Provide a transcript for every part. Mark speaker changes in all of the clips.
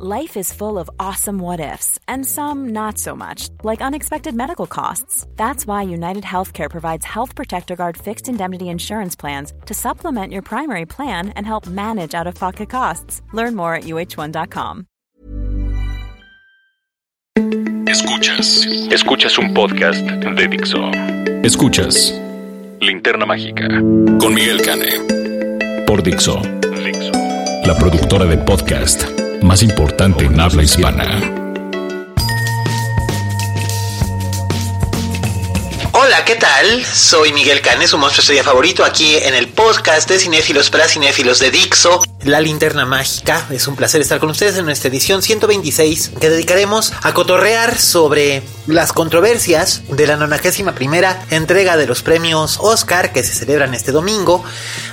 Speaker 1: Life is full of awesome what ifs, and some not so much, like unexpected medical costs. That's why United Healthcare provides Health Protector Guard fixed indemnity insurance plans to supplement your primary plan and help manage out of pocket costs. Learn more at uh1.com.
Speaker 2: Escuchas. Escuchas un podcast de Dixo. Escuchas Linterna Mágica con Miguel Cane. Por Dixo. Dixo. La productora de podcast más importante en habla hispana.
Speaker 3: ¿Qué tal? Soy Miguel Canes, su monstruo estrella favorito, aquí en el podcast de Cinéfilos para Cinéfilos de Dixo. La linterna mágica. Es un placer estar con ustedes en nuestra edición 126 que dedicaremos a cotorrear sobre las controversias de la 91 primera entrega de los premios Oscar que se celebran este domingo.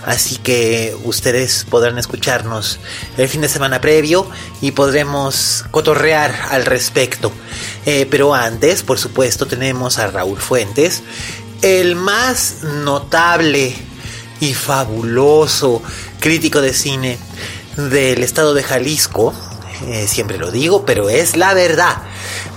Speaker 3: Así que ustedes podrán escucharnos el fin de semana previo y podremos cotorrear al respecto. Eh, pero antes, por supuesto, tenemos a Raúl Fuentes, el más notable y fabuloso crítico de cine del estado de Jalisco. Eh, siempre lo digo, pero es la verdad.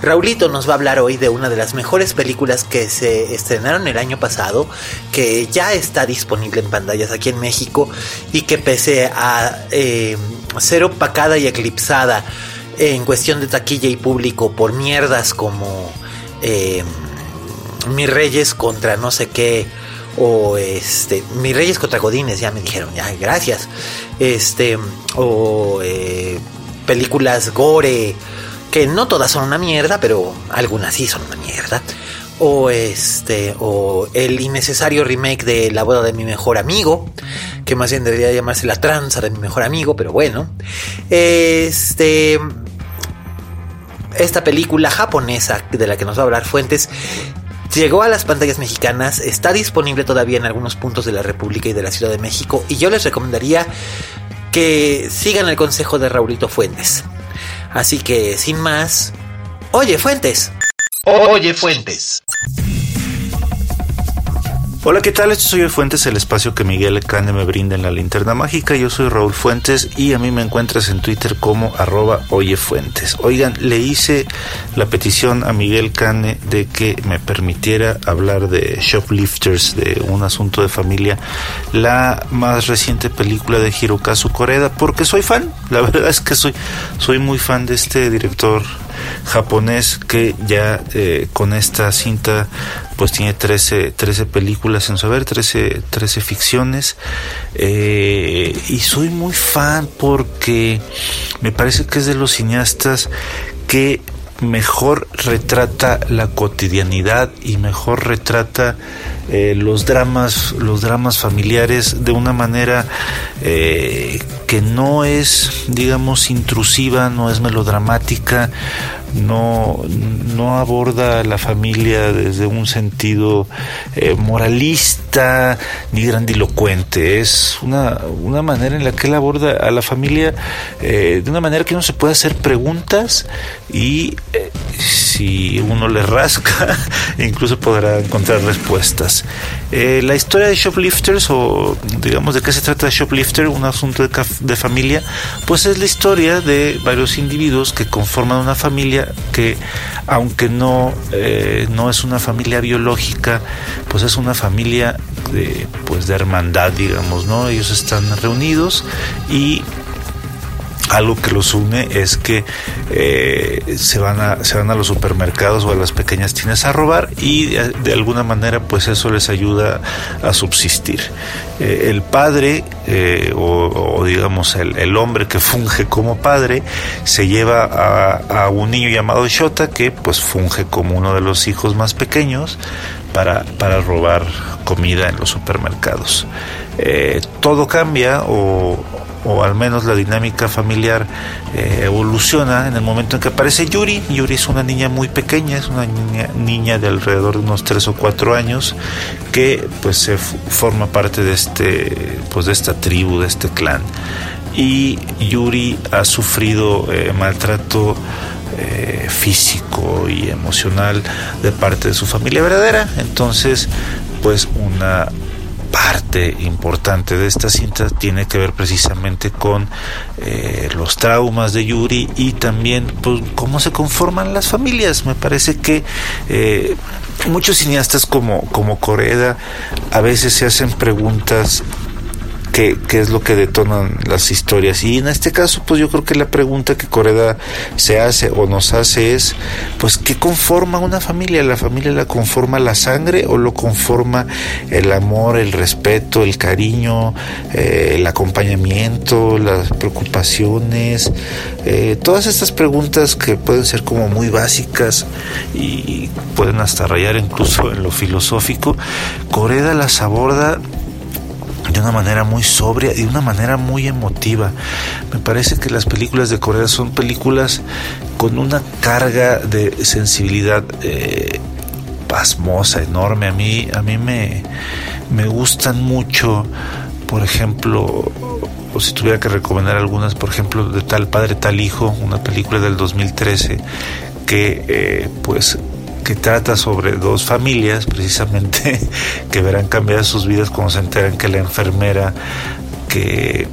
Speaker 3: Raulito nos va a hablar hoy de una de las mejores películas que se estrenaron el año pasado, que ya está disponible en pantallas aquí en México y que pese a eh, ser opacada y eclipsada en cuestión de taquilla y público por mierdas como eh, Mis Reyes contra no sé qué o este Mis Reyes contra Godines ya me dijeron ya gracias este o eh, películas gore que no todas son una mierda pero algunas sí son una mierda o este o el innecesario remake de La boda de mi mejor amigo, que más bien debería llamarse La tranza de mi mejor amigo, pero bueno. Este esta película japonesa de la que nos va a hablar Fuentes llegó a las pantallas mexicanas, está disponible todavía en algunos puntos de la República y de la Ciudad de México y yo les recomendaría que sigan el consejo de Raulito Fuentes. Así que sin más, oye Fuentes. Oye Fuentes.
Speaker 4: Hola, ¿qué tal? Esto soy el Fuentes, el espacio que Miguel Cane me brinda en la linterna mágica. Yo soy Raúl Fuentes y a mí me encuentras en Twitter como arroba oyefuentes. Oigan, le hice la petición a Miguel Cane de que me permitiera hablar de Shoplifters, de un asunto de familia, la más reciente película de Hirokazu Koreda, porque soy fan. La verdad es que soy, soy muy fan de este director japonés que ya eh, con esta cinta pues tiene 13, 13 películas en su haber, 13, 13 ficciones. Eh, y soy muy fan porque me parece que es de los cineastas que mejor retrata la cotidianidad y mejor retrata eh, los dramas los dramas familiares de una manera eh, que no es digamos intrusiva no es melodramática no, no aborda a la familia desde un sentido eh, moralista ni grandilocuente. Es una, una, manera en la que él aborda a la familia eh, de una manera que no se puede hacer preguntas y si uno le rasca, incluso podrá encontrar respuestas. la historia de Shoplifters, o digamos de qué se trata Shoplifter, un asunto de, de familia, pues es la historia de varios individuos que conforman una familia que aunque no, eh, no es una familia biológica, pues es una familia de, pues de hermandad, digamos, ¿no? Ellos están reunidos y algo que los une es que eh, se, van a, se van a los supermercados o a las pequeñas tiendas a robar y de, alguna manera pues eso les ayuda a subsistir. Eh, el padre eh, o, digamos el, hombre que funge como padre se lleva a, a, un niño llamado Shota que pues funge como uno de los hijos más pequeños para, para robar comida en los supermercados. todo cambia o, o al menos la dinámica familiar eh, evoluciona en el momento en que aparece Yuri. Yuri es una niña muy pequeña, es una niña, de alrededor de unos 3 o 4 años que pues se forma parte de este pues de esta tribu, de este clan. Y Yuri ha sufrido eh, maltrato eh, físico y emocional de parte de su familia verdadera. Entonces, pues una parte importante de esta cinta tiene que ver precisamente con eh, los traumas de Yuri y también pues, cómo se conforman las familias. Me parece que eh, muchos cineastas como, como Coreda a veces se hacen preguntas qué, es lo que detonan las historias. Y en este caso, pues yo creo que la pregunta que Coreda se hace o nos hace es, pues, ¿qué conforma una familia? ¿La familia la conforma la sangre o lo conforma el amor, el respeto, el cariño, eh, el acompañamiento, las preocupaciones? Eh, todas estas preguntas que pueden ser como muy básicas y pueden hasta rayar incluso en lo filosófico, Coreda las aborda de una manera muy sobria y de una manera muy emotiva. Me parece que las películas de Corea son películas con una carga de sensibilidad eh, pasmosa, enorme. A mí, a mí me, me gustan mucho, por ejemplo, o si tuviera que recomendar algunas, por ejemplo, de Tal Padre, Tal Hijo, una película del 2013 que eh, pues que trata sobre dos familias precisamente que verán cambiar sus vidas cuando se enteran que la enfermera que,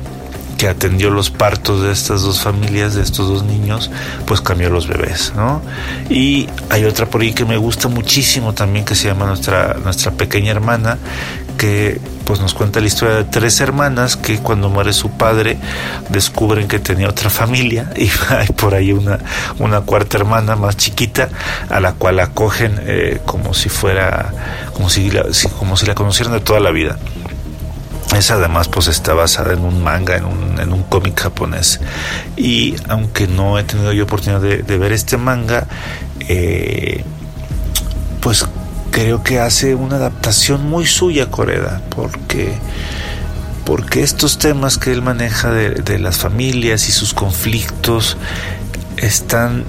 Speaker 4: que atendió los partos de estas dos familias, de estos dos niños, pues cambió los bebés, ¿no? Y hay otra por ahí que me gusta muchísimo también que se llama Nuestra, nuestra pequeña hermana, que pues nos cuenta la historia de tres hermanas que cuando muere su padre descubren que tenía otra familia y hay por ahí una, una cuarta hermana más chiquita a la cual acogen eh, como si fuera como si, la, como si la conocieran de toda la vida esa además pues está basada en un manga, en un, en un cómic japonés. Y aunque no he tenido yo oportunidad de, ver este manga, eh, pues creo que hace una adaptación muy suya Coreda, porque porque estos temas que él maneja de, las familias y sus conflictos están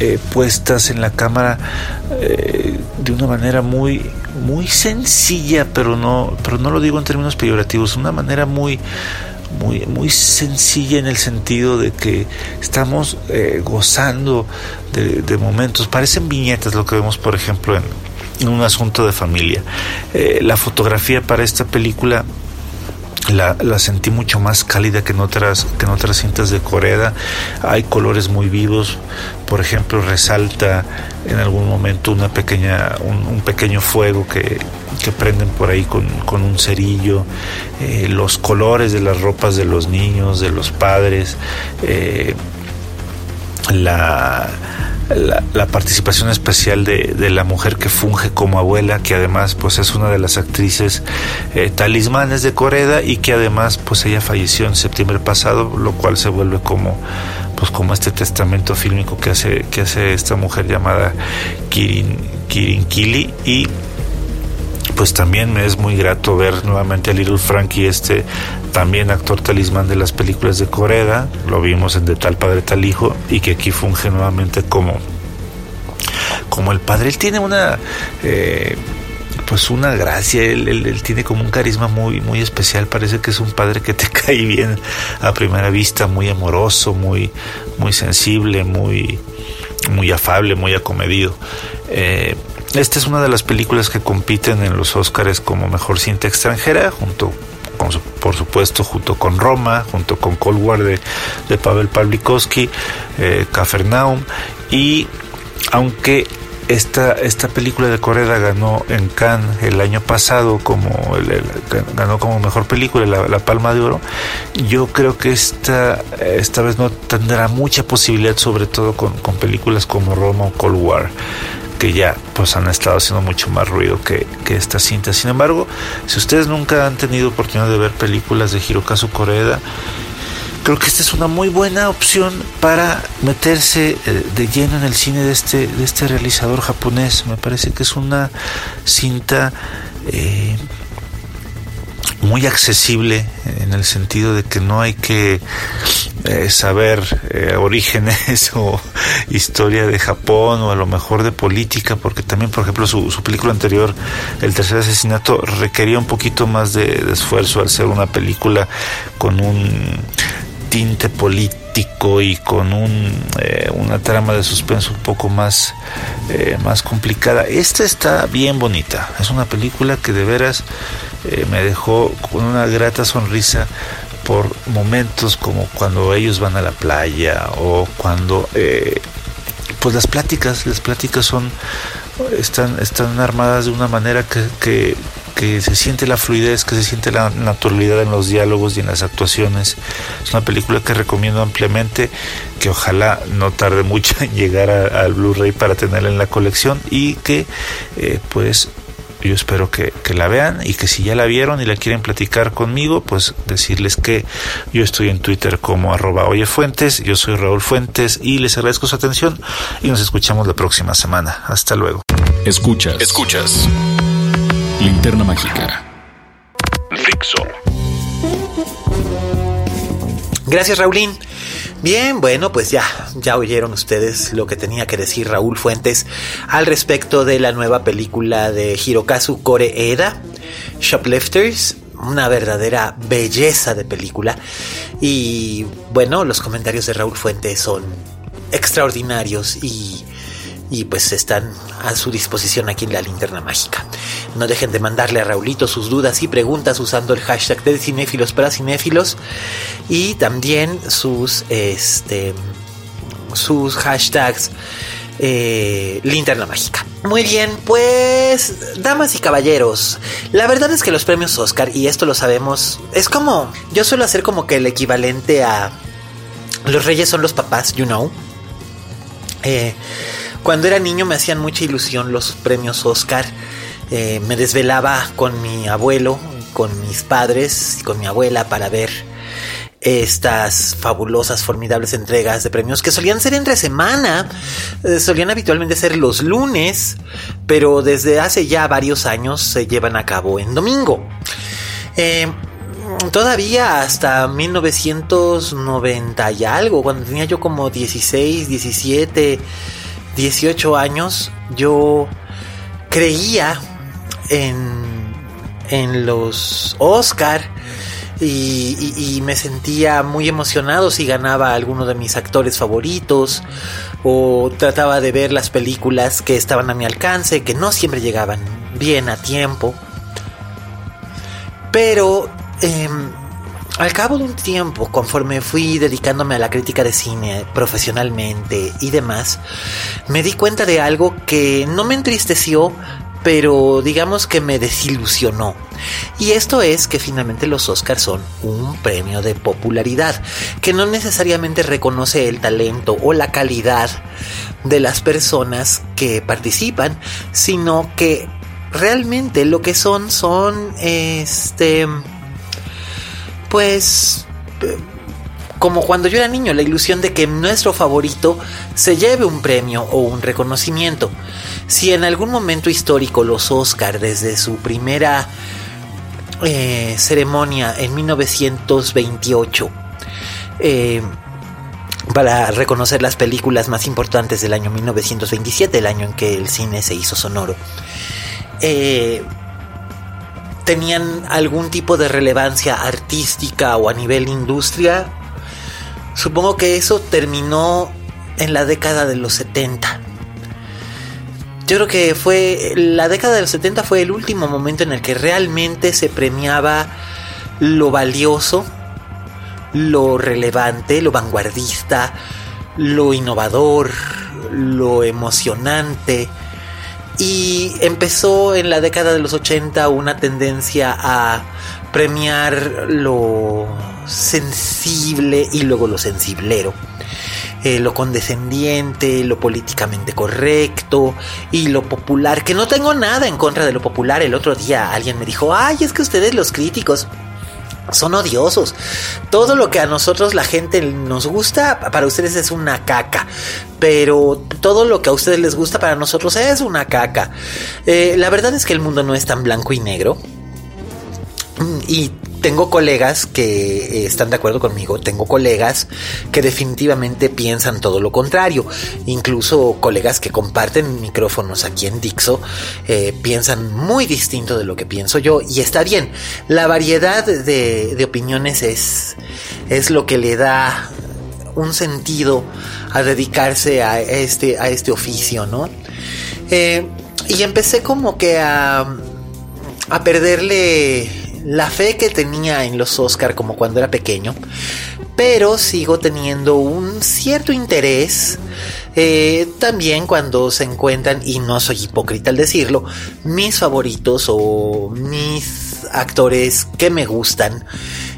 Speaker 4: eh, puestas en la cámara eh, de una manera muy muy sencilla pero no pero no lo digo en términos peyorativos una manera muy muy, muy sencilla en el sentido de que estamos eh, gozando de, de, momentos, parecen viñetas lo que vemos por ejemplo en, un asunto de familia. Eh, la fotografía para esta película la, sentí mucho más cálida que en otras que en otras cintas de Corea hay colores muy vivos por ejemplo resalta en algún momento una pequeña un, pequeño fuego que, que, prenden por ahí con, con un cerillo eh, los colores de las ropas de los niños de los padres eh, la la, participación especial de, de, la mujer que funge como abuela, que además pues es una de las actrices eh, talismanes de Coreda y que además pues ella falleció en septiembre pasado, lo cual se vuelve como pues como este testamento fílmico que hace que hace esta mujer llamada Kirin Kirin Kili y pues también me es muy grato ver nuevamente a Little Frankie, este también actor talismán de las películas de Coreda, lo vimos en De tal padre tal hijo, y que aquí funge nuevamente como, como el padre. Él tiene una... Eh, pues una gracia, él, tiene como un carisma muy, muy especial, parece que es un padre que te cae bien a primera vista, muy amoroso, muy, muy sensible, muy, muy afable, muy acomedido. Eh, esta es una de las películas que compiten en los Oscars como mejor cinta extranjera, junto con, por supuesto, junto con Roma, junto con Cold War de, Pavel Pawlikowski, eh, Cafarnaum, y aunque esta, esta película de Corea ganó en Cannes el año pasado como ganó como mejor película la, Palma de Oro. Yo creo que esta, esta vez no tendrá mucha posibilidad, sobre todo con películas como Roma o Cold War que ya pues han estado haciendo mucho más ruido que, que esta cinta. Sin embargo, si ustedes nunca han tenido oportunidad de ver películas de Hirokazu Koreeda, creo que esta es una muy buena opción para meterse eh, de lleno en el cine de este, de este realizador japonés. Me parece que es una cinta eh, muy accesible en el sentido de que no hay que eh, saber eh, orígenes o historia de Japón o a lo mejor de política, porque también, por ejemplo, su, su película anterior, El tercer asesinato, requería un poquito más de, esfuerzo al ser una película con un tinte político y con un, eh, una trama de suspenso un poco más, más complicada. Esta está bien bonita, es una película que de veras eh, me dejó con una grata sonrisa por momentos como cuando ellos van a la playa o cuando eh, pues las pláticas, las pláticas son están, están armadas de una manera que, que, se siente la fluidez, que se siente la naturalidad en los diálogos y en las actuaciones. Es una película que recomiendo ampliamente, que ojalá no tarde mucho en llegar al Blu-ray para tenerla en la colección y que eh, pues yo espero que, la vean y que si ya la vieron y la quieren platicar conmigo, pues decirles que yo estoy en Twitter como arroba oyefuentes, yo soy Raúl Fuentes y les agradezco su atención y nos escuchamos la próxima semana. Hasta luego.
Speaker 2: Escuchas, escuchas. Linterna mágica. Fixo.
Speaker 3: Gracias, Raulín. Bien, bueno, pues ya, ya oyeron ustedes lo que tenía que decir Raúl Fuentes al respecto de la nueva película de Hirokazu Koreeda, Shoplifters, una verdadera belleza de película. Y bueno, los comentarios de Raúl Fuentes son extraordinarios y y pues están a su disposición aquí en la linterna mágica. No dejen de mandarle a Raulito sus dudas y preguntas usando el hashtag de cinéfilos para cinéfilos y también sus este sus hashtags eh, linterna mágica. Muy bien, pues, damas y caballeros, la verdad es que los premios Oscar, y esto lo sabemos, es como, yo suelo hacer como que el equivalente a los reyes son los papás, you know. Eh, cuando era niño me hacían mucha ilusión los premios Oscar. Eh, me desvelaba con mi abuelo, con mis padres y con mi abuela para ver estas fabulosas, formidables entregas de premios que solían ser entre semana, eh, solían habitualmente ser los lunes, pero desde hace ya varios años se llevan a cabo en domingo. Eh, todavía hasta 1990 y algo, cuando tenía yo como 16, 17 18 años yo creía en, en los Oscar y, me sentía muy emocionado si ganaba alguno de mis actores favoritos o trataba de ver las películas que estaban a mi alcance, que no siempre llegaban bien a tiempo. Pero em, al cabo de un tiempo, conforme fui dedicándome a la crítica de cine profesionalmente y demás, me di cuenta de algo que no me entristeció, pero digamos que me desilusionó. Y esto es que finalmente los Oscars son un premio de popularidad, que no necesariamente reconoce el talento o la calidad de las personas que participan, sino que realmente lo que son son este pues como cuando yo era niño, la ilusión de que nuestro favorito se lleve un premio o un reconocimiento. Si en algún momento histórico los Oscar, desde su primera eh, ceremonia en 1928, eh, para reconocer las películas más importantes del año 1927, el año en que el cine se hizo sonoro, eh, tenían algún tipo de relevancia artística o a nivel industria, supongo que eso terminó en la década de los 70. Yo creo que fue la década de los 70 fue el último momento en el que realmente se premiaba lo valioso, lo relevante, lo vanguardista, lo innovador, lo emocionante, y empezó en la década de los 80 una tendencia a premiar lo sensible y luego lo sensiblero. Eh, lo condescendiente, lo políticamente correcto y lo popular, que no tengo nada en contra de lo popular. El otro día alguien me dijo, ay, es que ustedes los críticos son odiosos. Todo lo que a nosotros la gente nos gusta, para ustedes es una caca. Pero todo lo que a ustedes les gusta, para nosotros es una caca. Eh, la verdad es que el mundo no es tan blanco y negro. Y tengo colegas que eh, están de acuerdo conmigo, tengo colegas que definitivamente piensan todo lo contrario, incluso colegas que comparten micrófonos aquí en Dixo eh, piensan muy distinto de lo que pienso yo y está bien, la variedad de, opiniones es, es lo que le da un sentido a dedicarse a este, a este oficio, ¿no? Eh, y empecé como que a a perderle la fe que tenía en los Oscar como cuando era pequeño, pero sigo teniendo un cierto interés eh, también cuando se encuentran, y no soy hipócrita al decirlo, mis favoritos o mis actores que me gustan.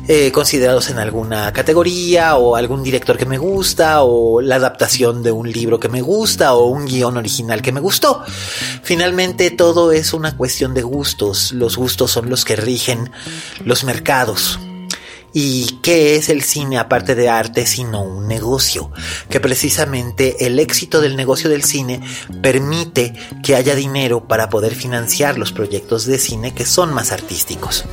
Speaker 3: Eh, considerados en alguna categoría o algún director que me gusta o la adaptación de un libro que me gusta o un guion original que me gustó. Finalmente todo es una cuestión de gustos. Los gustos son los que rigen los mercados. ¿Y qué es el cine aparte de arte sino un negocio? Que precisamente el éxito del negocio del cine permite que haya dinero para poder financiar los proyectos de cine que son más artísticos.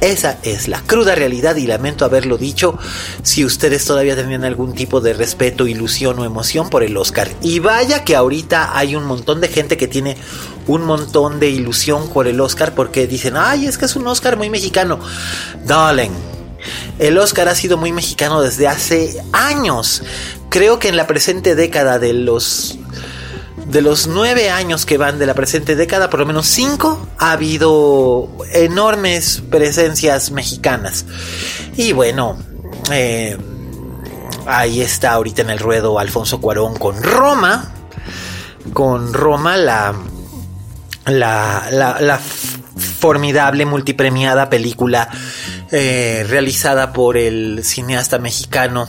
Speaker 3: Esa es la cruda realidad y lamento haberlo dicho si ustedes todavía tenían algún tipo de respeto, ilusión o emoción por el Oscar. Y vaya que ahorita hay un montón de gente que tiene un montón de ilusión por el Oscar porque dicen, ay, es que es un Oscar muy mexicano. Darling, el Oscar ha sido muy mexicano desde hace años. Creo que en la presente década de los de los nueve años que van de la presente década, por lo menos cinco, ha habido enormes presencias mexicanas. Y bueno, eh, ahí está ahorita en el ruedo Alfonso Cuarón con Roma. Con Roma, la, la, la, la formidable multipremiada película eh, realizada por el cineasta mexicano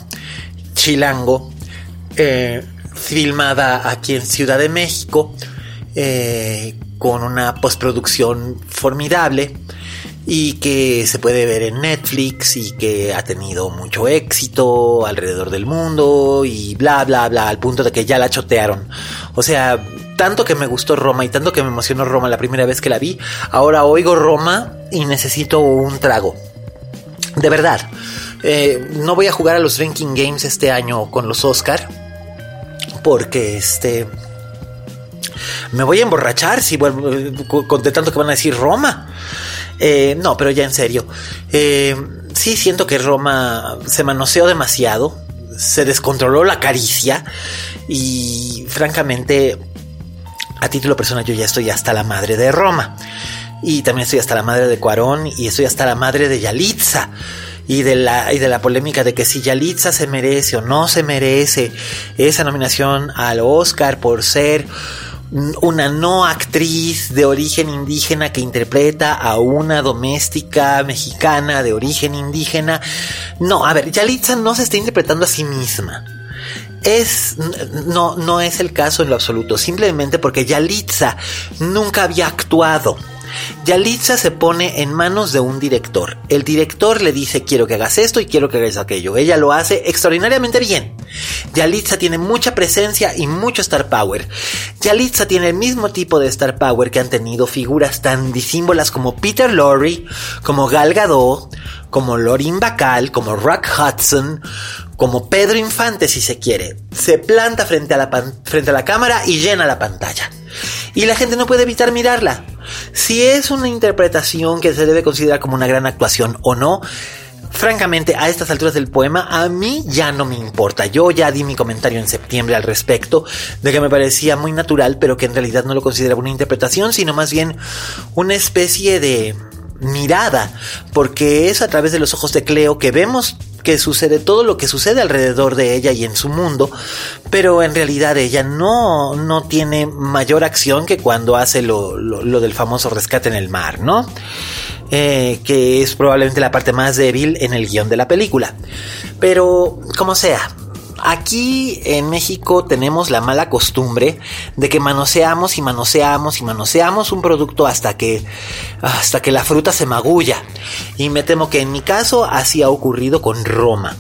Speaker 3: Chilango, eh, filmada aquí en Ciudad de México, eh, con una postproducción formidable y que se puede ver en Netflix y que ha tenido mucho éxito alrededor del mundo y bla bla bla al punto de que ya la chotearon. O sea, tanto que me gustó Roma y tanto que me emocionó Roma la primera vez que la vi, ahora oigo Roma y necesito un trago. De verdad, eh, no voy a jugar a los Drinking Games este año con los Oscar. Porque este. Me voy a emborrachar si vuelvo. Con de tanto que van a decir Roma. Eh, no, pero ya en serio. Eh, sí siento que Roma se manoseó demasiado. Se descontroló la caricia. Y francamente. A título personal, yo ya estoy hasta la madre de Roma. Y también estoy hasta la madre de Cuarón y estoy hasta la madre de Yalitza. Y de, la, y de la polémica de que si Yalitza se merece o no se merece esa nominación al Oscar por ser una no actriz de origen indígena que interpreta a una doméstica mexicana de origen indígena. No, a ver, Yalitza no se está interpretando a sí misma. Es, no, no es el caso en lo absoluto, simplemente porque Yalitza nunca había actuado. Yalitza se pone en manos de un director. El director le dice quiero que hagas esto y quiero que hagas aquello. Ella lo hace extraordinariamente bien. Yalitza tiene mucha presencia y mucho star power. Yalitza tiene el mismo tipo de star power que han tenido figuras tan disímbolas como Peter Lorre, como Gal Gadot, como Lorin Bacall, como Rock Hudson, como Pedro Infante si se quiere. Se planta frente a la, frente a la cámara y llena la pantalla. Y la gente no puede evitar mirarla. Si es una interpretación que se debe considerar como una gran actuación o no, francamente, a estas alturas del poema, a mí ya no me importa. Yo ya di mi comentario en septiembre al respecto, de que me parecía muy natural, pero que en realidad no lo consideraba una interpretación, sino más bien una especie de mirada, porque es a través de los ojos de Cleo que vemos que sucede todo lo que sucede alrededor de ella y en su mundo, pero en realidad ella no, no tiene mayor acción que cuando hace lo, lo, del famoso rescate en el mar, ¿no? Eh, que es probablemente la parte más débil en el guion de la película. Pero, como sea, Aquí en México tenemos la mala costumbre de que manoseamos y manoseamos y manoseamos un producto hasta que hasta que la fruta se magulla. Y me temo que en mi caso así ha ocurrido con Roma.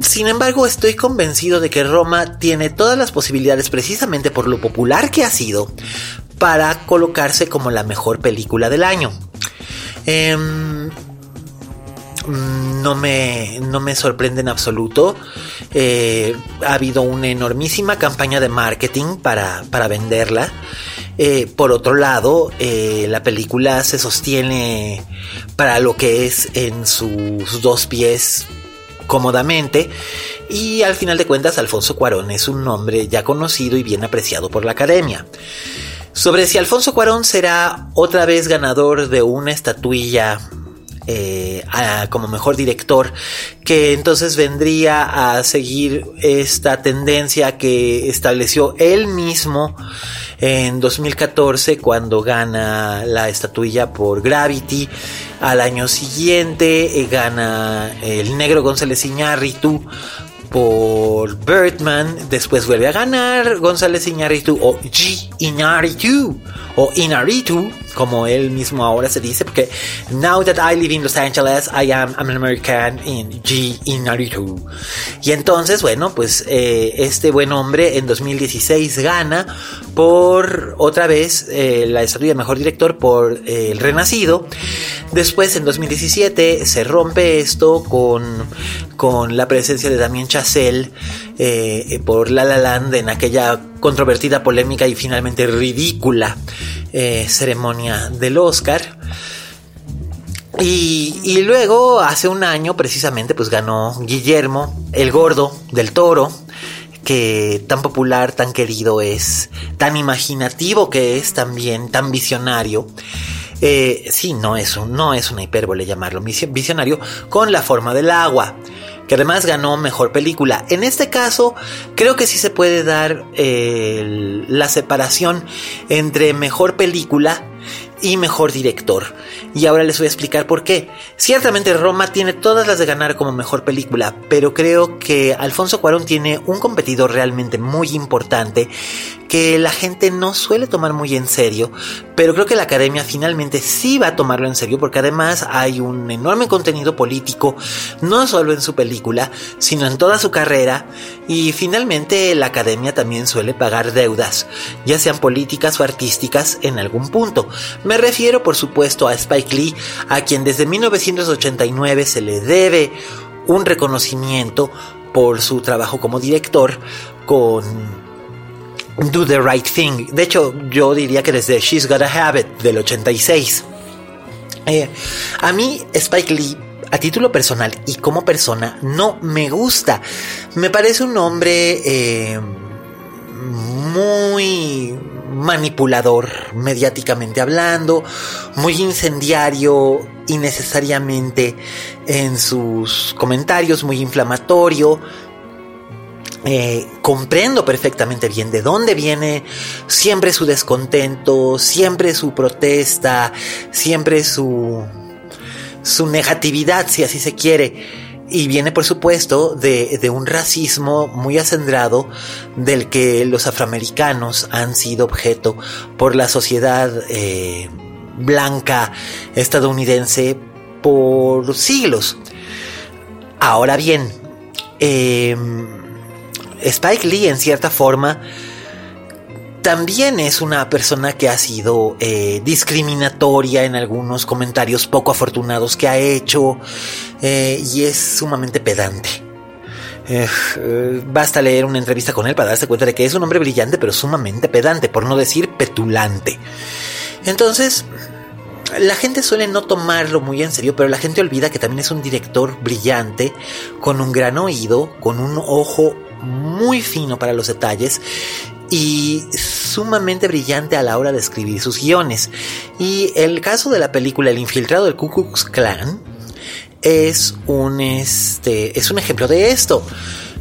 Speaker 3: Sin embargo, estoy convencido de que Roma tiene todas las posibilidades precisamente por lo popular que ha sido para colocarse como la mejor película del año. Eh, no me, no me sorprende en absoluto. Eh, ha habido una enormísima campaña de marketing para, para venderla. Eh, por otro lado, eh, la película se sostiene para lo que es en sus dos pies cómodamente. Y al final de cuentas, Alfonso Cuarón es un nombre ya conocido y bien apreciado por la academia. sobre si Alfonso Cuarón será otra vez ganador de una estatuilla eh, como mejor director, que entonces vendría a seguir esta tendencia que estableció él mismo en 2014 cuando gana la estatuilla por Gravity. Al año siguiente eh, gana el negro González Iñárritu por Birdman. Después vuelve a ganar González Iñárritu o G Iñárritu o Inaritu, como él mismo ahora se dice, porque now that I live in Los Angeles, I am an American in G Inaritu. Y entonces, bueno, pues eh, este buen hombre en 2016 gana por otra vez eh, la estatua de mejor director por eh, El Renacido. Después, en 2017, se rompe esto con, con la presencia de Damien Chazelle por La La Land en aquella controvertida, polémica y finalmente ridícula eh, ceremonia del Oscar. Y, luego, hace un año, precisamente, pues ganó Guillermo, el gordo del toro, que tan popular, tan querido es, tan imaginativo que es también, tan visionario. Eh, sí, no es, un, no es una hipérbole llamarlo visionario, con la forma del agua que además ganó mejor película. En este caso, creo que sí se puede dar la separación entre mejor película y mejor director. Y ahora les voy a explicar por qué. Ciertamente Roma tiene todas las de ganar como mejor película, pero creo que Alfonso Cuarón tiene un competidor realmente muy importante que la gente no suele tomar muy en serio, pero creo que la academia finalmente sí va a tomarlo en serio porque además hay un enorme contenido político, no solo en su película, sino en toda su carrera y finalmente la academia también suele pagar deudas, ya sean políticas o artísticas en algún punto. Me refiero por supuesto a Spike Lee, a quien desde 1989 se le debe un reconocimiento por su trabajo como director con Do the Right Thing. De hecho, yo diría que desde She's Got a Habit del 86. Eh, a mí, Spike Lee, a título personal y como persona, no me gusta. Me parece un hombre eh, muy manipulador, mediáticamente hablando, muy incendiario innecesariamente en sus comentarios, muy inflamatorio eh, comprendo perfectamente bien de dónde viene siempre su descontento, siempre su protesta, siempre su, su negatividad, si así se quiere. Y viene, por supuesto, de, un racismo muy acendrado del que los afroamericanos han sido objeto por la sociedad eh, blanca estadounidense por siglos. Ahora bien, eh, Spike Lee en cierta forma también es una persona que ha sido eh, discriminatoria en algunos comentarios poco afortunados que ha hecho eh, y es sumamente pedante. Eh, basta leer una entrevista con él para darse cuenta de que es un hombre brillante pero sumamente pedante, por no decir petulante. Entonces, la gente suele no tomarlo muy en serio, pero la gente olvida que también es un director brillante, con un gran oído, con un ojo muy fino para los detalles y sumamente brillante a la hora de escribir sus guiones. Y el caso de la película El infiltrado del Ku Klux Klan es un este es un ejemplo de esto.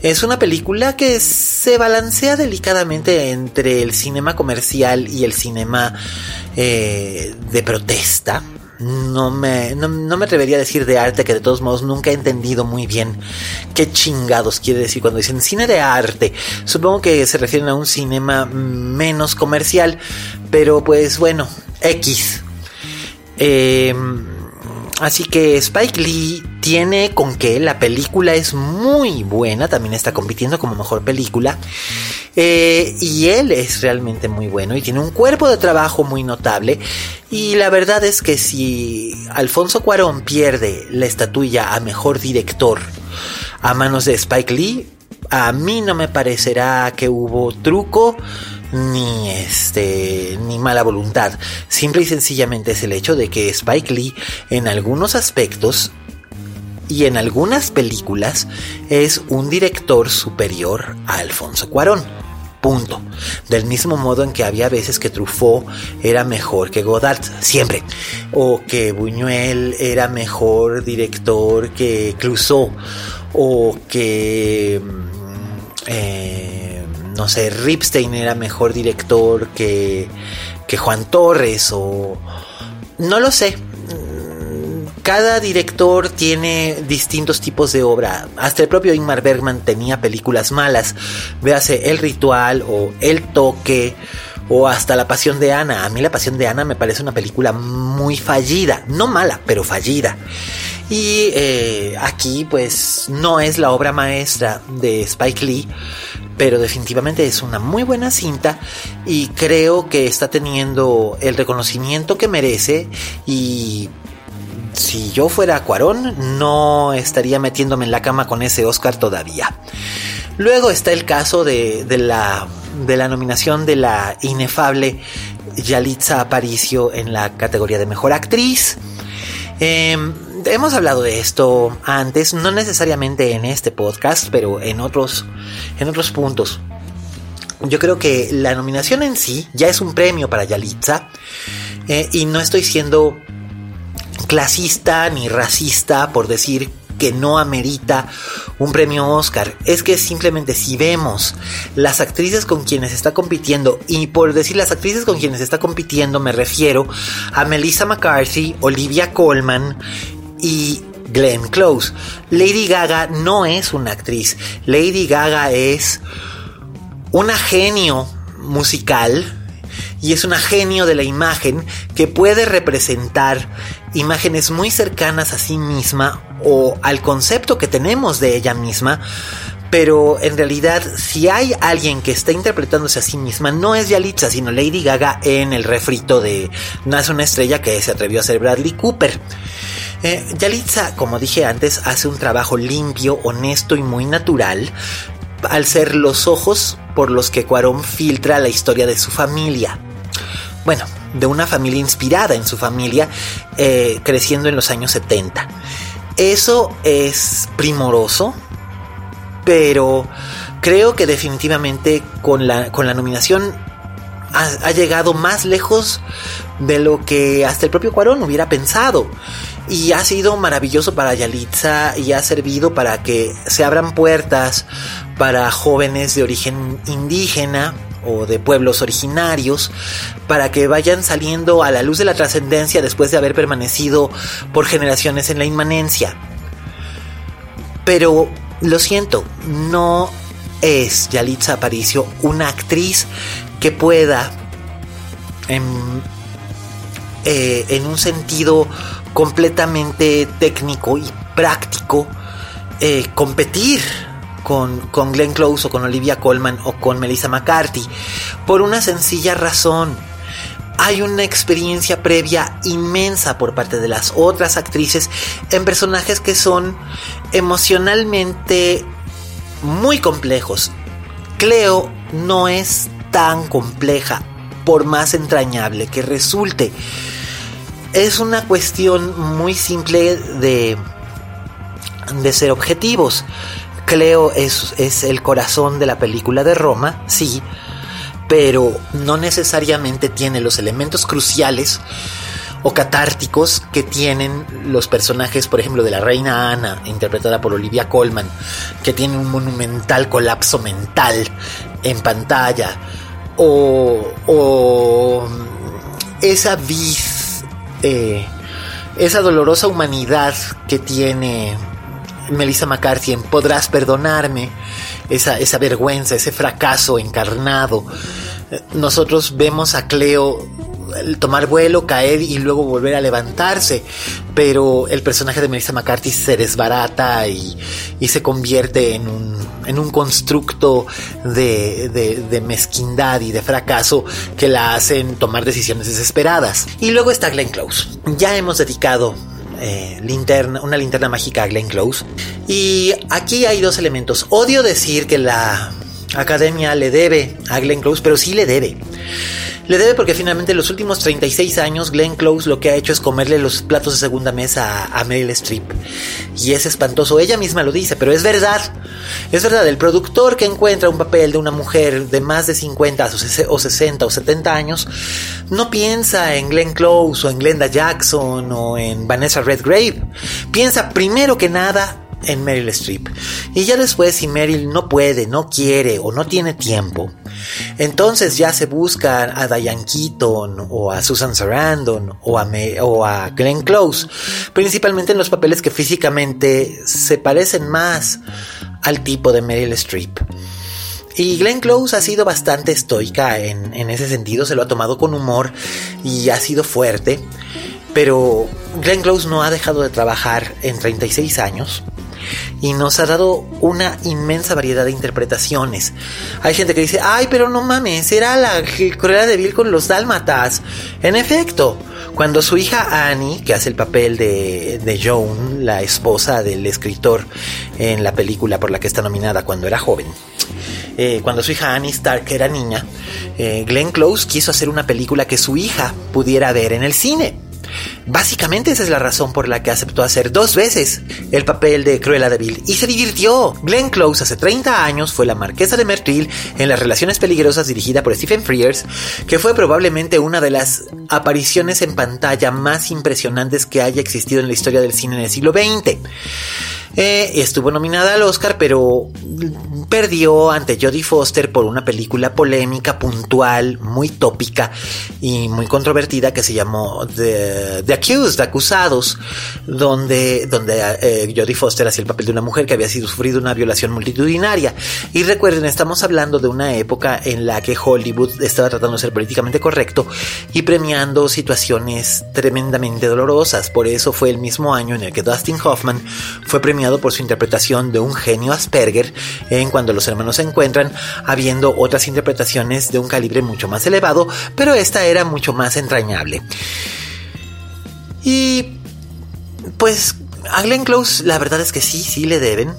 Speaker 3: Es una película que se balancea delicadamente entre el cinema comercial y el cinema eh, de protesta no me, no, me atrevería a decir de arte, que de todos modos nunca he entendido muy bien qué chingados quiere decir cuando dicen cine de arte. Supongo que se refieren a un cinema menos comercial, pero pues bueno, X. Eh, Así que Spike Lee tiene con que la película es muy buena, también está compitiendo como mejor película. Eh, y él es realmente muy bueno y tiene un cuerpo de trabajo muy notable. Y la verdad es que si Alfonso Cuarón pierde la estatuilla a mejor director a manos de Spike Lee, a mí no me parecerá que hubo truco ni este ni mala voluntad. Simple y sencillamente es el hecho de que Spike Lee en algunos aspectos y en algunas películas es un director superior a Alfonso Cuarón. Punto. Del mismo modo en que había veces que Truffaut era mejor que Godard, siempre. O que Buñuel era mejor director que Clouseau. O que... Mm, eh, no sé, Ripstein era mejor director que, que Juan Torres o... No lo sé, cada director tiene distintos tipos de obra. Hasta el propio Ingmar Bergman tenía películas malas. Véase El Ritual o El Toque o hasta La Pasión de Ana. A mí La Pasión de Ana me parece una película muy fallida. No mala, pero fallida. Y eh, aquí pues no es la obra maestra de Spike Lee, pero definitivamente es una muy buena cinta y creo que está teniendo el reconocimiento que merece y si yo fuera Cuarón, no estaría metiéndome en la cama con ese Oscar todavía. Luego está el caso de, la, de la nominación de la inefable Yalitza Aparicio en la categoría de Mejor Actriz. Em, hemos hablado de esto antes, no necesariamente en este podcast, pero en otros, en otros puntos. Yo creo que la nominación en sí ya es un premio para Yalitza eh, y no estoy siendo clasista ni racista por decir que no amerita un premio Oscar. Es que simplemente si vemos las actrices con quienes está compitiendo, y por decir las actrices con quienes está compitiendo me refiero a Melissa McCarthy, Olivia Colman y Glenn Close. Lady Gaga no es una actriz. Lady Gaga es una genio musical y es una genio de la imagen que puede representar imágenes muy cercanas a sí misma o al concepto que tenemos de ella misma. Pero en realidad, si hay alguien que está interpretándose a sí misma, no es Yalitza, sino Lady Gaga en el refrito de Nace una estrella que se atrevió a ser Bradley Cooper. Eh, Yalitza, como dije antes, hace un trabajo limpio, honesto y muy natural, al ser los ojos por los que Cuarón filtra la historia de su familia. Bueno, de una familia inspirada en su familia, eh, creciendo en los años 70. Eso es primoroso, pero creo que definitivamente con la, con la nominación ha, llegado más lejos de lo que hasta el propio Cuarón hubiera pensado. Y ha sido maravilloso para Yalitza y ha servido para que se abran puertas para jóvenes de origen indígena o de pueblos originarios para que vayan saliendo a la luz de la trascendencia después de haber permanecido por generaciones en la inmanencia. Pero lo siento, no es Yalitza Aparicio una actriz que pueda en, eh, en un sentido completamente técnico y práctico eh, competir con, con Glenn Close o con Olivia Colman o con Melissa McCarthy por una sencilla razón. Hay una experiencia previa inmensa por parte de las otras actrices en personajes que son emocionalmente muy complejos. Cleo no es tan compleja, por más entrañable que resulte. Es una cuestión muy simple de, de ser objetivos. Cleo es, es el corazón de la película de Roma, sí, pero no necesariamente tiene los elementos cruciales o catárticos que tienen los personajes, por ejemplo, de la reina Ana, interpretada por Olivia Colman, que tiene un monumental colapso mental en pantalla, o, o esa vis, eh, esa dolorosa humanidad que tiene Melissa McCarthy en Podrás perdonarme, esa, vergüenza, ese fracaso encarnado. Nosotros vemos a Cleo tomar vuelo, caer y luego volver a levantarse. Pero el personaje de Melissa McCarthy se desbarata y, se convierte en un, en un constructo de, de, mezquindad y de fracaso que la hacen tomar decisiones desesperadas. Y luego está Glenn Close. Ya hemos dedicado eh, linterna, una linterna mágica a Glenn Close. Y aquí hay dos elementos. Odio decir que la academia le debe a Glenn Close, pero sí le debe. Le debe porque finalmente en los últimos 36 años Glenn Close lo que ha hecho es comerle los platos de segunda mesa a, a Meryl Streep. Y es espantoso, ella misma lo dice, pero es verdad. Es verdad, el productor que encuentra un papel de una mujer de más de 50 o 60 o 70 años no piensa en Glenn Close o en Glenda Jackson o en Vanessa Redgrave. Piensa primero que nada en Meryl Streep. Y ya después, si Meryl no puede, no quiere o no tiene tiempo, entonces ya se busca a Diane Keaton o a Susan Sarandon o a, o a Glenn Close, principalmente en los papeles que físicamente se parecen más al tipo de Meryl Streep. Y Glenn Close ha sido bastante estoica en, en ese sentido, se lo ha tomado con humor y ha sido fuerte. Pero Glenn Close no ha dejado de trabajar en 36 años y nos ha dado una inmensa variedad de interpretaciones. Hay gente que dice, ay, pero no mames, era la Cruella de Vil con los dálmatas. En efecto, cuando su hija Annie, que hace el papel de, de Joan, la esposa del escritor en la película por la que está nominada cuando era joven, eh, cuando su hija Annie Stark era niña, eh, Glenn Close quiso hacer una película que su hija pudiera ver en el cine. Básicamente esa es la razón por la que aceptó hacer dos veces el papel de Cruella de Vil y se divirtió. Glenn Close hace 30 años fue la marquesa de Mertil en Las Relaciones Peligrosas dirigida por Stephen Frears, que fue probablemente una de las apariciones en pantalla más impresionantes que haya existido en la historia del cine en el siglo XX. Eh, estuvo nominada al Oscar, pero perdió ante Jodie Foster por una película polémica, puntual, muy tópica y muy controvertida que se llamó The, The Accused, Acusados, donde, donde eh, Jodie Foster hacía el papel de una mujer que había sido sufrido una violación multitudinaria. Y recuerden, estamos hablando de una época en la que Hollywood estaba tratando de ser políticamente correcto y premiando situaciones tremendamente dolorosas. Por eso fue el mismo año en el que Dustin Hoffman fue premiado por su interpretación de un genio Asperger en Cuando los hermanos se encuentran, habiendo otras interpretaciones de un calibre mucho más elevado, pero esta era mucho más entrañable. Y pues a Glenn Close la verdad es que sí, sí le deben.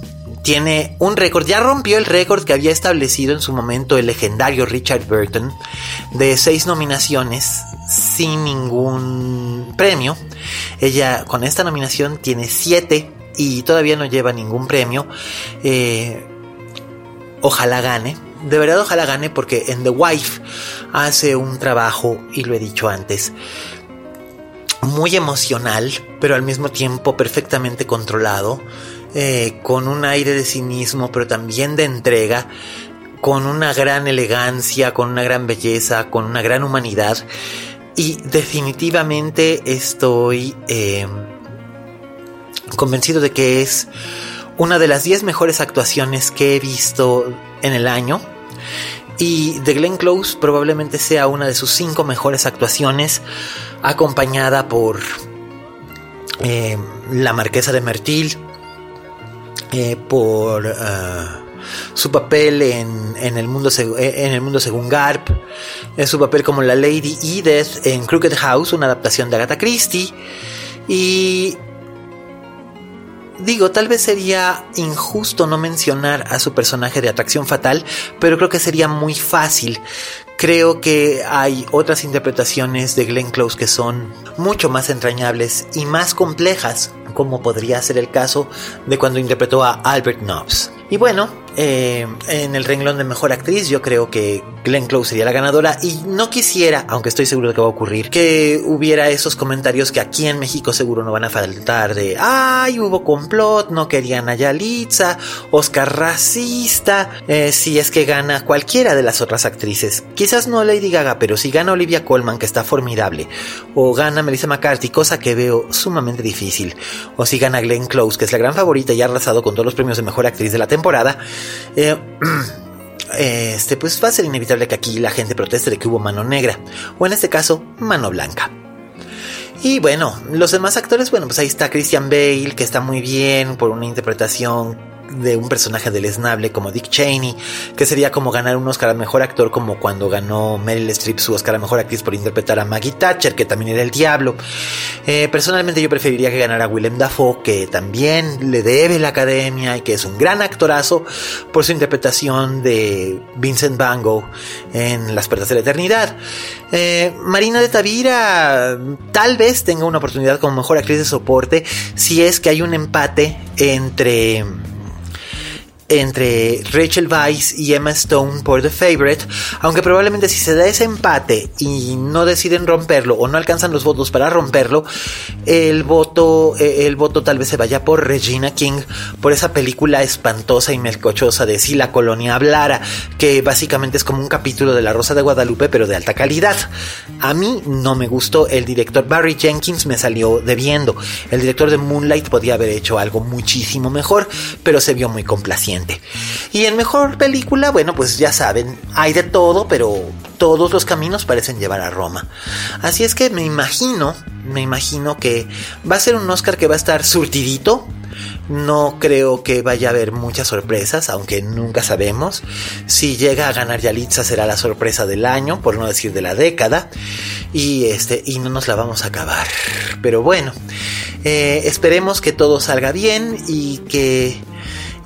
Speaker 3: Tiene un récord, ya rompió el récord que había establecido en su momento el legendario Richard Burton de seis nominaciones sin ningún premio. Ella con esta nominación tiene siete y todavía no lleva ningún premio. Eh, ojalá gane. De verdad, ojalá gane porque en The Wife hace un trabajo, y lo he dicho antes, muy emocional, pero al mismo tiempo perfectamente controlado, eh, con un aire de cinismo, pero también de entrega, con una gran elegancia, con una gran belleza, con una gran humanidad. Y definitivamente estoy... Eh, convencido de que es una de las 10 mejores actuaciones que he visto en el año. Y The Glenn Close probablemente sea una de sus 5 mejores actuaciones, acompañada por eh, La Marquesa de Mertil, eh, por uh, su papel en, en, el mundo en el mundo según Garp, su papel como la Lady Edith en Crooked House, una adaptación de Agatha Christie, y Digo, tal vez sería injusto no mencionar a su personaje de atracción fatal, pero creo que sería muy fácil. Creo que hay otras interpretaciones de Glenn Close que son mucho más entrañables y más complejas, como podría ser el caso de cuando interpretó a Albert Nobbs. Y bueno, eh, en el renglón de mejor actriz, yo creo que Glenn Close sería la ganadora. Y no quisiera, aunque estoy seguro de que va a ocurrir, que hubiera esos comentarios que aquí en México seguro no van a faltar de ay, hubo complot, no querían a Yalitza, Oscar racista. Eh, si es que gana cualquiera de las otras actrices, quizás no Lady Gaga, pero si gana Olivia Colman, que está formidable, o gana Melissa McCarthy, cosa que veo sumamente difícil, o si gana Glenn Close, que es la gran favorita y ha arrasado con todos los premios de mejor actriz de la temporada, eh, este, pues va a ser inevitable que aquí la gente proteste de que hubo mano negra, o en este caso, mano blanca. Y bueno, los demás actores, bueno, pues ahí está Christian Bale, que está muy bien por una interpretación de un personaje deleznable como Dick Cheney, que sería como ganar un Oscar a Mejor Actor como cuando ganó Meryl Streep su Oscar a Mejor Actriz por interpretar a Maggie Thatcher, que también era el diablo. Eh, personalmente yo preferiría que ganara Willem Dafoe, que también le debe la academia y que es un gran actorazo por su interpretación de Vincent Van Gogh en Las Puertas de la Eternidad. Eh, Marina de Tavira tal vez tenga una oportunidad como mejor actriz de soporte si es que hay un empate entre entre Rachel Weisz y Emma Stone por The Favorite, aunque probablemente si se da ese empate y no deciden romperlo o no alcanzan los votos para romperlo, el voto, eh, el voto tal vez se vaya por Regina King, por esa película espantosa y melcochosa de Si la colonia hablara, que básicamente es como un capítulo de La Rosa de Guadalupe, pero de alta calidad. A mí no me gustó, el director Barry Jenkins me salió debiendo, el director de Moonlight podía haber hecho algo muchísimo mejor, pero se vio muy complaciente. Y en mejor película, bueno, pues ya saben, hay de todo, pero todos los caminos parecen llevar a Roma. Así es que me imagino, me imagino que va a ser un Oscar que va a estar surtidito. No creo que vaya a haber muchas sorpresas, aunque nunca sabemos. Si llega a ganar Yalitza será la sorpresa del año, por no decir de la década. Y este, y no nos la vamos a acabar. Pero bueno, eh, esperemos que todo salga bien y que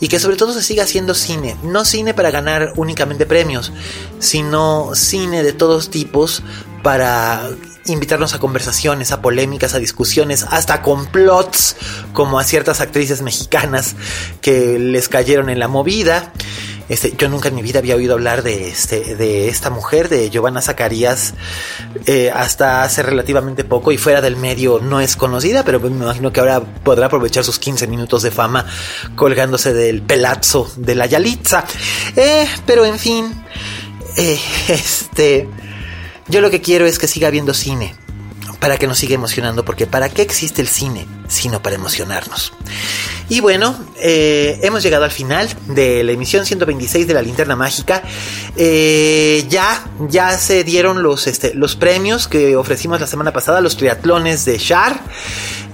Speaker 3: y que sobre todo se siga haciendo cine, no cine para ganar únicamente premios, sino cine de todos tipos para invitarnos a conversaciones, a polémicas, a discusiones, hasta complots, como a ciertas actrices mexicanas que les cayeron en la movida. Este, yo nunca en mi vida había oído hablar de, este, de esta mujer, de Giovanna Zacarías, eh, hasta hace relativamente poco y fuera del medio no es conocida, pero me imagino que ahora podrá aprovechar sus 15 minutos de fama colgándose del pelazo de la Yalitza. Eh, pero en fin, eh, este, yo lo que quiero es que siga habiendo cine para que nos siga emocionando, porque ¿para qué existe el cine? Sino para emocionarnos. Y bueno, eh, hemos llegado al final de la emisión 126 de la Linterna Mágica. Eh, ya, ya se dieron los, este, los premios que ofrecimos la semana pasada, los triatlones de Char.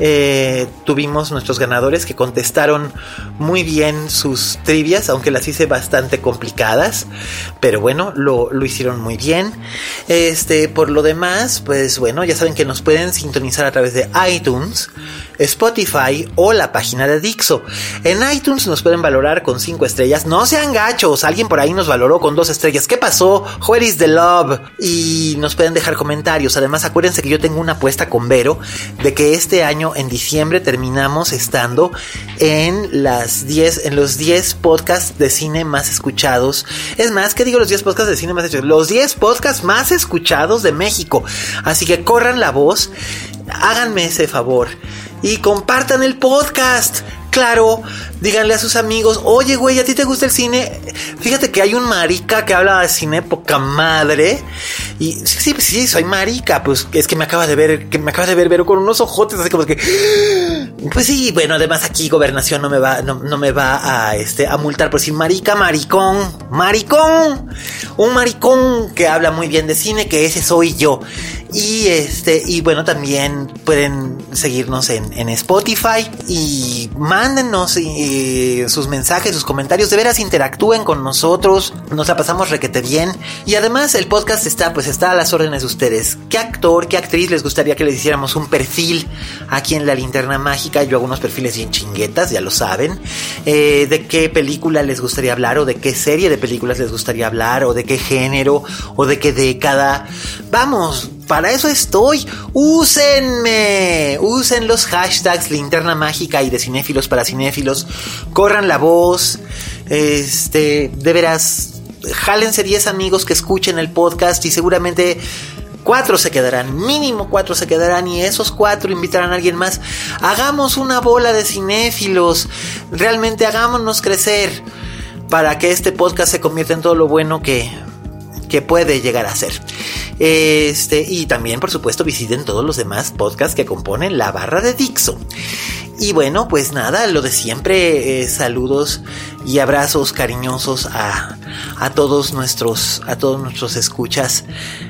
Speaker 3: Eh, tuvimos nuestros ganadores que contestaron muy bien sus trivias, aunque las hice bastante complicadas. Pero bueno, lo, lo hicieron muy bien. Este, por lo demás, pues bueno, ya saben que nos pueden sintonizar a través de iTunes, Spotify o la página de Dixo. En iTunes nos pueden valorar con 5 estrellas. No sean gachos, alguien por ahí nos valoró con 2 estrellas. ¿Qué pasó? Where is the love? Y nos pueden dejar comentarios. Además, acuérdense que yo tengo una apuesta con Vero de que este año en diciembre terminamos estando en las 10 en los 10 podcasts de cine más escuchados. Es más, ¿qué digo los 10 podcasts de cine más escuchados? Los 10 podcasts más escuchados de México. Así que corran la voz, háganme ese favor y compartan el podcast. Claro, díganle a sus amigos, oye, güey, ¿a ti te gusta el cine? Fíjate que hay un marica que habla de cine poca madre. Y sí, sí, sí, soy marica. Pues es que me acaba de ver, que me acaba de ver, pero con unos ojotes así como que. Pues sí, bueno, además aquí gobernación no me va, no, me va a este a multar por decir marica, maricón, maricón. Un maricón que habla muy bien de cine, que ese soy yo. Y este, y bueno, también pueden seguirnos en, en Spotify y mándenos eh, sus mensajes, sus comentarios, de veras interactúen con nosotros, nos la pasamos requete bien. Y además el podcast está, pues está a las órdenes de ustedes. ¿Qué actor, qué actriz les gustaría que les hiciéramos un perfil aquí en la linterna mágica? Yo hago unos perfiles bien chinguetas, ya lo saben. Eh, ¿De qué película les gustaría hablar? ¿O de qué serie de películas les gustaría hablar? ¿O de qué género? ¿O de qué década? Vamos, para eso estoy. Úsenme. Usen los hashtags linterna mágica y de cinéfilos para cinéfilos. Corran la voz. Este, de veras, jálense 10 amigos que escuchen el podcast y seguramente cuatro se quedarán, mínimo cuatro se quedarán y esos cuatro invitarán a alguien más. Hagamos una bola de cinéfilos, realmente hagámonos crecer para que este podcast se convierta en todo lo bueno que, que puede llegar a ser. Este, y también, por supuesto, visiten todos los demás podcasts que componen la barra de Dixo. Y bueno, pues nada, lo de siempre, eh, saludos y abrazos cariñosos a, a, todos nuestros, a todos nuestros escuchas.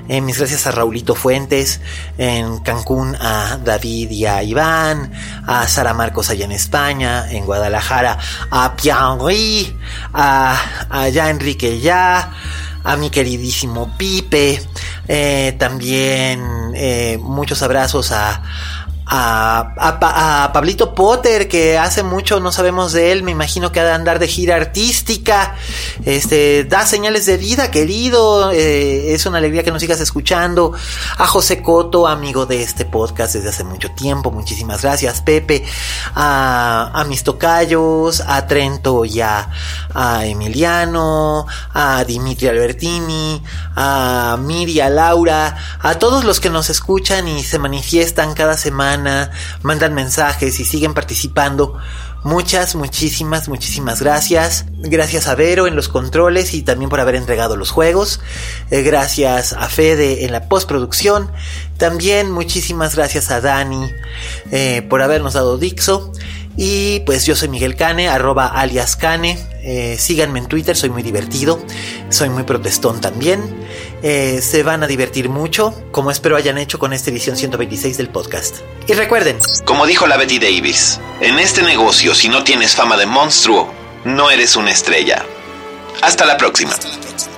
Speaker 3: Eh, mis gracias a Raulito Fuentes, en Cancún a David y a Iván, a Sara Marcos allá en España, en Guadalajara, a Pierre, a, a ya Enrique Ya, a mi queridísimo Pipe, eh, también eh, muchos abrazos a, a, a, Pablito Potter, que hace mucho no sabemos de él, me imagino que ha de andar de gira artística, este, da señales de vida, querido, eh, es una alegría que nos sigas escuchando, a José Coto, amigo de este podcast desde hace mucho tiempo, muchísimas gracias, Pepe, a, a mis a Trento y a, a Emiliano, a Dimitri Albertini, a Miri, a Laura, a todos los que nos escuchan y se manifiestan cada mandan mensajes y siguen participando. Muchas, muchísimas, muchísimas gracias. Gracias a Vero en los controles y también por haber entregado los juegos. Eh, gracias a Fede en la postproducción. También muchísimas gracias a Dani eh, por habernos dado Dixo. Y pues yo soy Miguel Cane, arroba alias Cane. Eh, síganme en Twitter, soy muy divertido. Soy muy protestón también. Eh, se van a divertir mucho, como espero hayan hecho con esta edición 126 del podcast. Y recuerden,
Speaker 5: como dijo la Betty Davis, en este negocio si no tienes fama de monstruo, no eres una estrella. Hasta la próxima. Hasta la próxima.